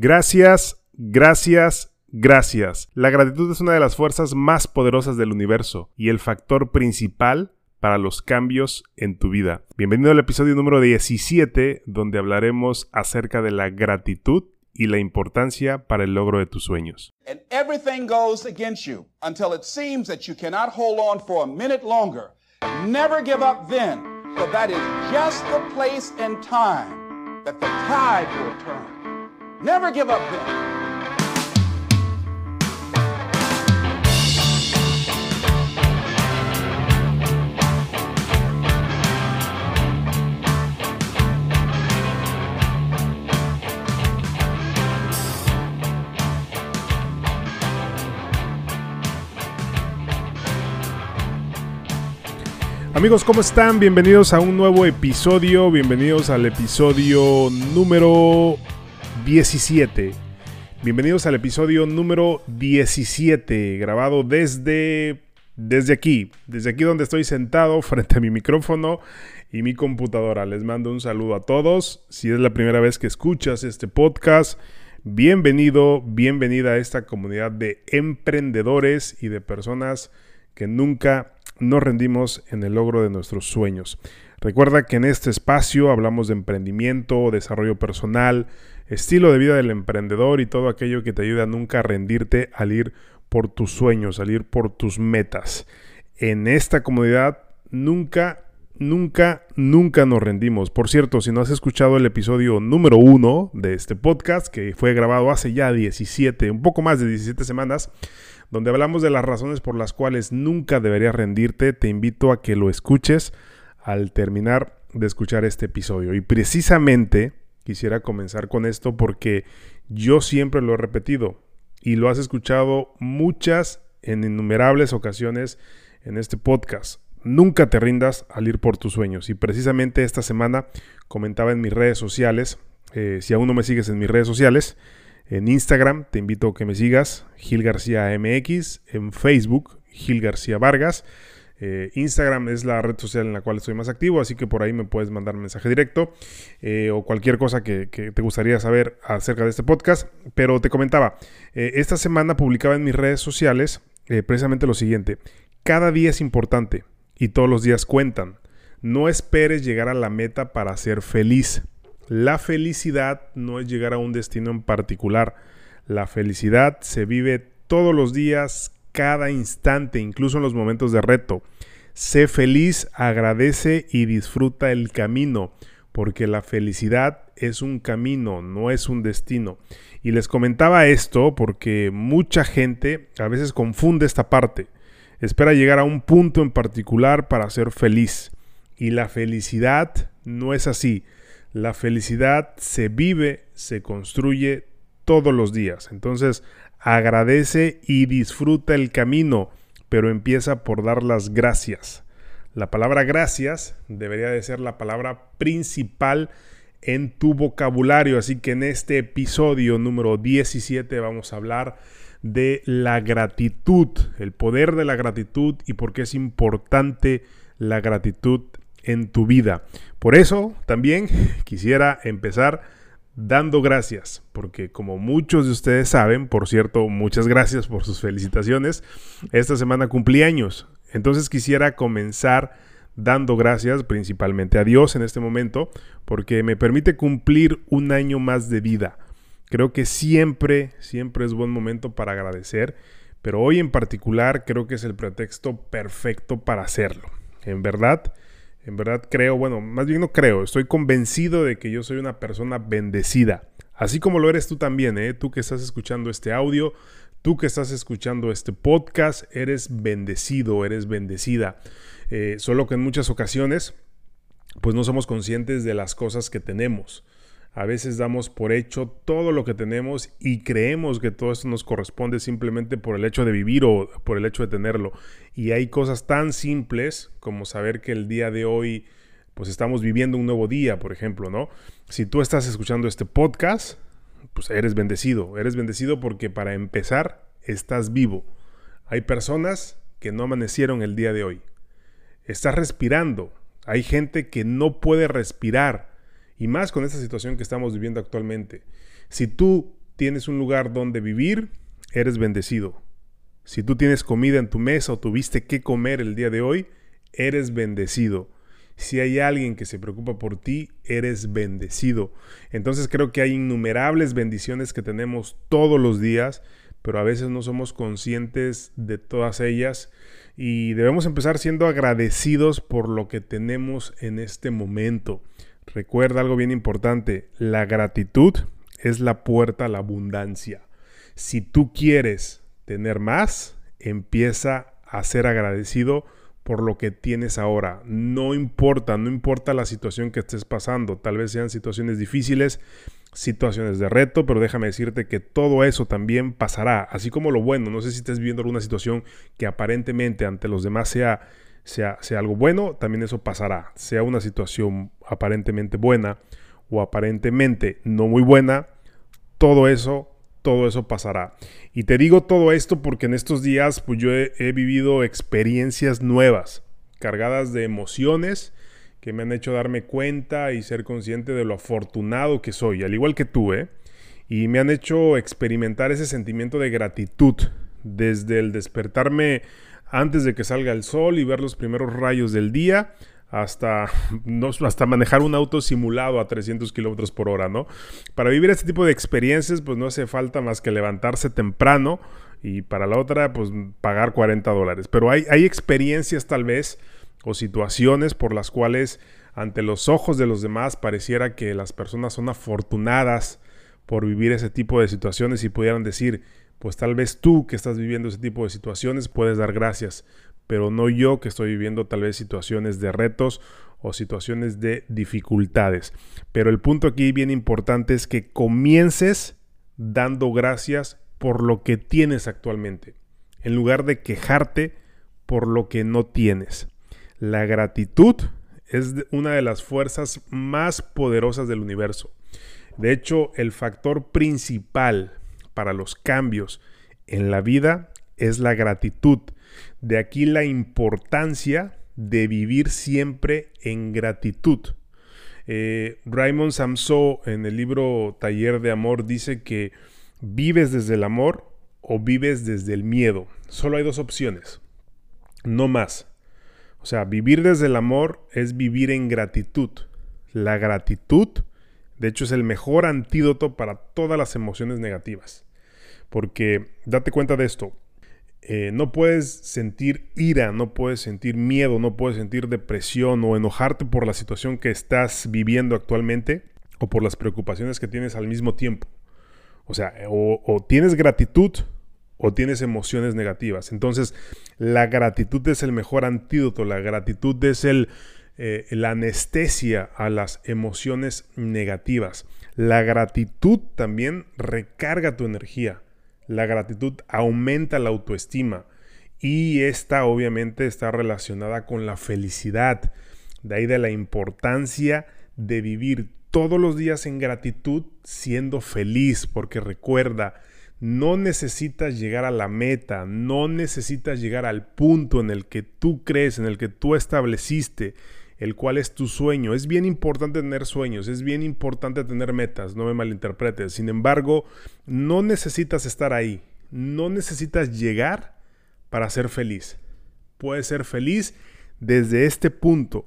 Gracias, gracias, gracias. La gratitud es una de las fuerzas más poderosas del universo y el factor principal para los cambios en tu vida. Bienvenido al episodio número 17, donde hablaremos acerca de la gratitud y la importancia para el logro de tus sueños. and everything goes against you until it seems that you cannot hold on for a minute longer. Never give up then, for that is just the place and time that the tide will turn. Never give up. Amigos, ¿cómo están? Bienvenidos a un nuevo episodio, bienvenidos al episodio número 17. Bienvenidos al episodio número 17, grabado desde desde aquí, desde aquí donde estoy sentado frente a mi micrófono y mi computadora. Les mando un saludo a todos. Si es la primera vez que escuchas este podcast, bienvenido, bienvenida a esta comunidad de emprendedores y de personas que nunca nos rendimos en el logro de nuestros sueños. Recuerda que en este espacio hablamos de emprendimiento, desarrollo personal, estilo de vida del emprendedor y todo aquello que te ayuda a nunca rendirte al ir por tus sueños, al ir por tus metas. En esta comunidad nunca, nunca, nunca nos rendimos. Por cierto, si no has escuchado el episodio número uno de este podcast, que fue grabado hace ya 17, un poco más de 17 semanas, donde hablamos de las razones por las cuales nunca deberías rendirte, te invito a que lo escuches al terminar de escuchar este episodio. Y precisamente quisiera comenzar con esto porque yo siempre lo he repetido y lo has escuchado muchas en innumerables ocasiones en este podcast. Nunca te rindas al ir por tus sueños. Y precisamente esta semana comentaba en mis redes sociales, eh, si aún no me sigues en mis redes sociales, en Instagram te invito a que me sigas, Gil García MX, en Facebook, Gil García Vargas. Eh, Instagram es la red social en la cual estoy más activo, así que por ahí me puedes mandar mensaje directo eh, o cualquier cosa que, que, te gustaría saber acerca de este podcast. Pero te comentaba, eh, esta semana publicaba en mis redes sociales precisamente lo siguiente, cada día es importante y todos los días cuentan. No esperes llegar a la meta para ser feliz. La felicidad no es llegar a un destino en particular. La felicidad se vive todos los días, cada instante, incluso en los momentos de reto. Sé feliz, agradece y disfruta el camino, porque la felicidad es un camino, no es un destino. Y les comentaba esto porque mucha gente a veces confunde esta parte. Espera llegar a un punto en particular para ser feliz. Y la felicidad no es así. La felicidad se vive, se construye todos los días. Entonces, agradece y disfruta el camino, pero empieza por dar las gracias. La palabra gracias debería de ser la palabra principal en tu vocabulario, así que en este episodio número 17 vamos a hablar de la gratitud, el poder de la gratitud y por qué es importante la gratitud en tu vida. Por eso también quisiera empezar dando gracias, porque como muchos de ustedes saben, por cierto, muchas gracias por sus felicitaciones, esta semana cumplí años, entonces quisiera comenzar dando gracias principalmente a Dios en este momento, porque me permite cumplir un año más de vida. Creo que siempre, siempre es buen momento para agradecer, pero hoy en particular creo que es el pretexto perfecto para hacerlo. En verdad, en verdad creo, bueno, más bien no creo, estoy convencido de que yo soy una persona bendecida. Así como lo eres tú también, ¿eh? Tú que estás escuchando este audio, tú que estás escuchando este podcast, eres bendecido, eres bendecida. Eh, solo que en muchas ocasiones, pues no somos conscientes de las cosas que tenemos. A veces damos por hecho todo lo que tenemos y creemos que todo esto nos corresponde simplemente por el hecho de vivir o por el hecho de tenerlo. Y hay cosas tan simples como saber que el día de hoy pues estamos viviendo un nuevo día, por ejemplo, ¿no? Si tú estás escuchando este podcast, pues eres bendecido. Eres bendecido porque para empezar estás vivo. Hay personas que no amanecieron el día de hoy. Estás respirando. Hay gente que no puede respirar y más con esta situación que estamos viviendo actualmente. Si tú tienes un lugar donde vivir, eres bendecido. Si tú tienes comida en tu mesa o tuviste que comer el día de hoy, eres bendecido. Si hay alguien que se preocupa por ti, eres bendecido. Entonces creo que hay innumerables bendiciones que tenemos todos los días, pero a veces no somos conscientes de todas ellas y debemos empezar siendo agradecidos por lo que tenemos en este momento. Recuerda algo bien importante, la gratitud es la puerta a la abundancia. Si tú quieres tener más, empieza a ser agradecido por lo que tienes ahora. No importa, no importa la situación que estés pasando. Tal vez sean situaciones difíciles, situaciones de reto, pero déjame decirte que todo eso también pasará, así como lo bueno. No sé si estés viviendo alguna situación que aparentemente ante los demás sea, sea, sea algo bueno, también eso pasará. Sea una situación aparentemente buena o aparentemente no muy buena, todo eso todo eso pasará. Y te digo todo esto porque en estos días pues yo he, vivido experiencias nuevas, cargadas de emociones que me han hecho darme cuenta y ser consciente de lo afortunado que soy, al igual que tú, ¿eh? Y me han hecho experimentar ese sentimiento de gratitud desde el despertarme antes de que salga el sol y ver los primeros rayos del día hasta, no, hasta manejar un auto simulado a 300 kilómetros por hora, ¿no? Para vivir este tipo de experiencias, pues no hace falta más que levantarse temprano y para la otra, pues pagar 40 dólares. Pero hay, hay experiencias tal vez o situaciones por las cuales ante los ojos de los demás pareciera que las personas son afortunadas por vivir ese tipo de situaciones y pudieran decir, pues tal vez tú que estás viviendo ese tipo de situaciones puedes dar gracias pero no yo que estoy viviendo tal vez situaciones de retos o situaciones de dificultades. Pero el punto aquí bien importante es que comiences dando gracias por lo que tienes actualmente, en lugar de quejarte por lo que no tienes. La gratitud es una de las fuerzas más poderosas del universo. De hecho, el factor principal para los cambios en la vida es la gratitud. De aquí la importancia de vivir siempre en gratitud. Eh, Raymond Samso en el libro Taller de Amor dice que vives desde el amor o vives desde el miedo. Solo hay dos opciones, no más. O sea, vivir desde el amor es vivir en gratitud. La gratitud, de hecho, es el mejor antídoto para todas las emociones negativas. Porque date cuenta de esto, eh, no puedes sentir ira, no puedes sentir miedo, no puedes sentir depresión o enojarte por la situación que estás viviendo actualmente o por las preocupaciones que tienes al mismo tiempo. O sea, o, tienes gratitud o tienes emociones negativas. Entonces, la gratitud es el mejor antídoto, la gratitud es el, eh, la anestesia a las emociones negativas. La gratitud también recarga tu energía. La gratitud aumenta la autoestima y esta obviamente está relacionada con la felicidad. De ahí de la importancia de vivir todos los días en gratitud siendo feliz, porque recuerda, no necesitas llegar a la meta, no necesitas llegar al punto en el que tú crees, en el que tú estableciste, el cual es tu sueño. Es bien importante tener sueños, es bien importante tener metas, no me malinterpretes. Sin embargo, no necesitas estar ahí, no necesitas llegar para ser feliz. Puedes ser feliz desde este punto,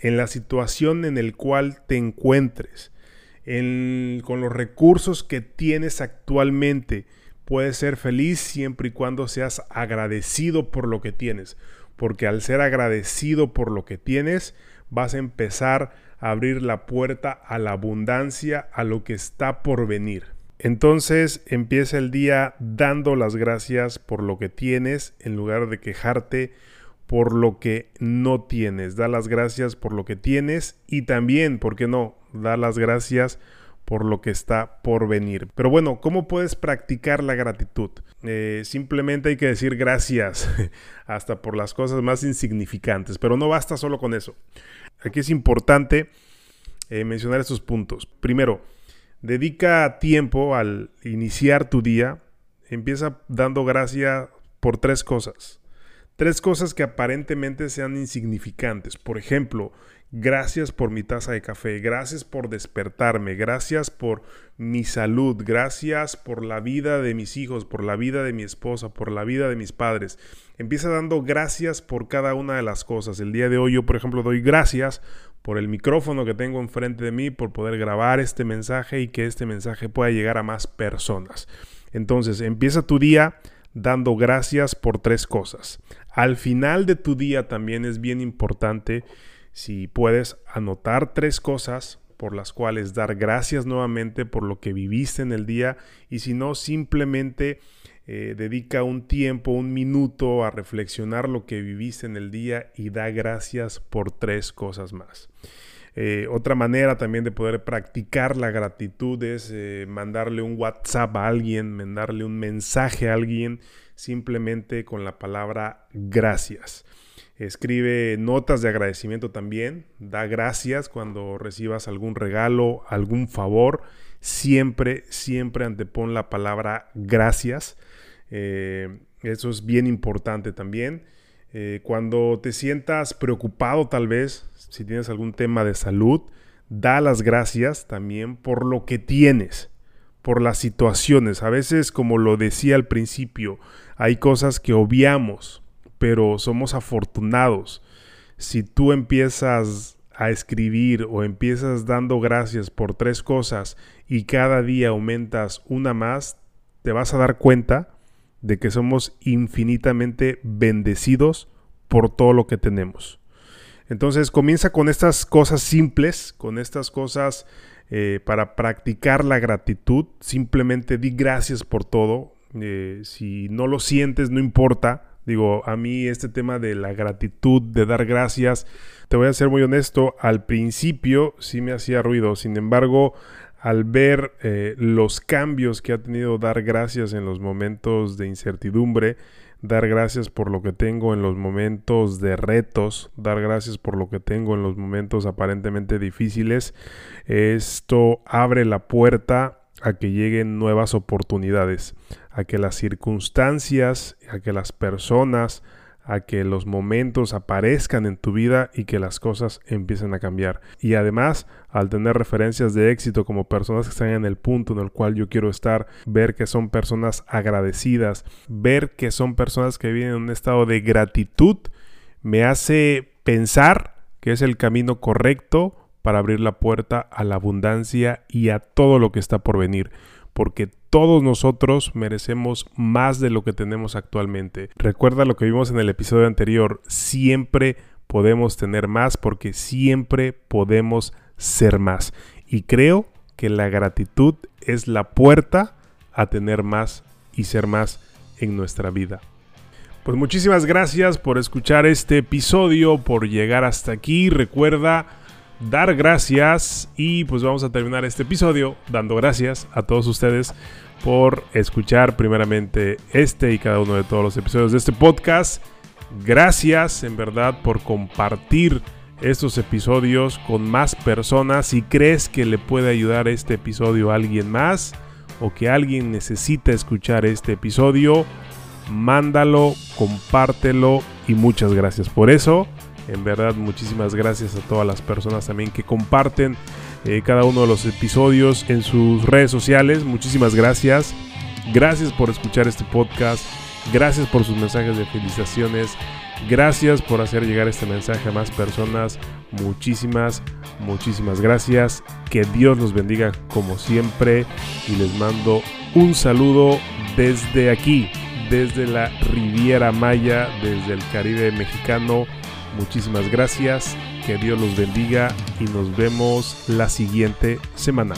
en la situación en el cual te encuentres, con los recursos que tienes actualmente. Puedes ser feliz siempre y cuando seas agradecido por lo que tienes porque al ser agradecido por lo que tienes, vas a empezar a abrir la puerta a la abundancia, a lo que está por venir. Entonces empieza el día dando las gracias por lo que tienes en lugar de quejarte por lo que no tienes. Da las gracias por lo que tienes y también, ¿por qué no? Da las gracias por lo que está por venir. Pero bueno, ¿cómo puedes practicar la gratitud? Eh, simplemente hay que decir gracias, hasta por las cosas más insignificantes, pero no basta solo con eso. Aquí es importante eh, mencionar estos puntos. Primero, dedica tiempo al iniciar tu día, empieza dando gracias por tres cosas. Tres cosas que aparentemente sean insignificantes. Por ejemplo, Gracias por mi taza de café, gracias por despertarme, gracias por mi salud, gracias por la vida de mis hijos, por la vida de mi esposa, por la vida de mis padres. Empieza dando gracias por cada una de las cosas. El día de hoy yo, por ejemplo, doy gracias por el micrófono que tengo enfrente de mí, por poder grabar este mensaje y que este mensaje pueda llegar a más personas. Entonces, empieza tu día dando gracias por tres cosas. Al final de tu día también es bien importante si puedes anotar tres cosas por las cuales dar gracias nuevamente por lo que viviste en el día y si no, simplemente eh, dedica un tiempo, un minuto a reflexionar lo que viviste en el día y da gracias por tres cosas más. Eh, otra manera también de poder practicar la gratitud es eh, mandarle un WhatsApp a alguien, mandarle un mensaje a alguien simplemente con la palabra gracias. Escribe notas de agradecimiento también. Da gracias cuando recibas algún regalo, algún favor. Siempre, siempre antepon la palabra gracias. Eh, eso es bien importante también. Eh, cuando te sientas preocupado tal vez, si tienes algún tema de salud, da las gracias también por lo que tienes, por las situaciones. A veces, como lo decía al principio, hay cosas que obviamos, pero somos afortunados. Si tú empiezas a escribir o empiezas dando gracias por tres cosas y cada día aumentas una más, te vas a dar cuenta de que somos infinitamente bendecidos por todo lo que tenemos. Entonces comienza con estas cosas simples, con estas cosas eh, para practicar la gratitud. Simplemente di gracias por todo. Eh, si no lo sientes, no importa. Digo, a mí este tema de la gratitud, de dar gracias, te voy a ser muy honesto, al principio sí me hacía ruido, sin embargo, al ver eh, los cambios que ha tenido dar gracias en los momentos de incertidumbre, dar gracias por lo que tengo en los momentos de retos, dar gracias por lo que tengo en los momentos aparentemente difíciles, esto abre la puerta a que lleguen nuevas oportunidades, a que las circunstancias, a que las personas, a que los momentos aparezcan en tu vida y que las cosas empiecen a cambiar. Y además, al tener referencias de éxito como personas que están en el punto en el cual yo quiero estar, ver que son personas agradecidas, ver que son personas que viven en un estado de gratitud, me hace pensar que es el camino correcto para abrir la puerta a la abundancia y a todo lo que está por venir, porque todos nosotros merecemos más de lo que tenemos actualmente. Recuerda lo que vimos en el episodio anterior, siempre podemos tener más porque siempre podemos ser más. Y creo que la gratitud es la puerta a tener más y ser más en nuestra vida. Pues muchísimas gracias por escuchar este episodio, por llegar hasta aquí. Recuerda dar gracias y pues vamos a terminar este episodio dando gracias a todos ustedes por escuchar primeramente este y cada uno de todos los episodios de este podcast. Gracias en verdad por compartir estos episodios con más personas. Si crees que le puede ayudar este episodio a alguien más o que alguien necesita escuchar este episodio, mándalo, compártelo y muchas gracias por eso. En verdad, muchísimas gracias a todas las personas también que comparten eh, cada uno de los episodios en sus redes sociales. Muchísimas gracias. Gracias por escuchar este podcast. Gracias por sus mensajes de felicitaciones. Gracias por hacer llegar este mensaje a más personas. Muchísimas, muchísimas gracias. Que Dios los bendiga como siempre. Y les mando un saludo desde aquí, desde la Riviera Maya, desde el Caribe mexicano. Muchísimas gracias, que Dios los bendiga y nos vemos la siguiente semana.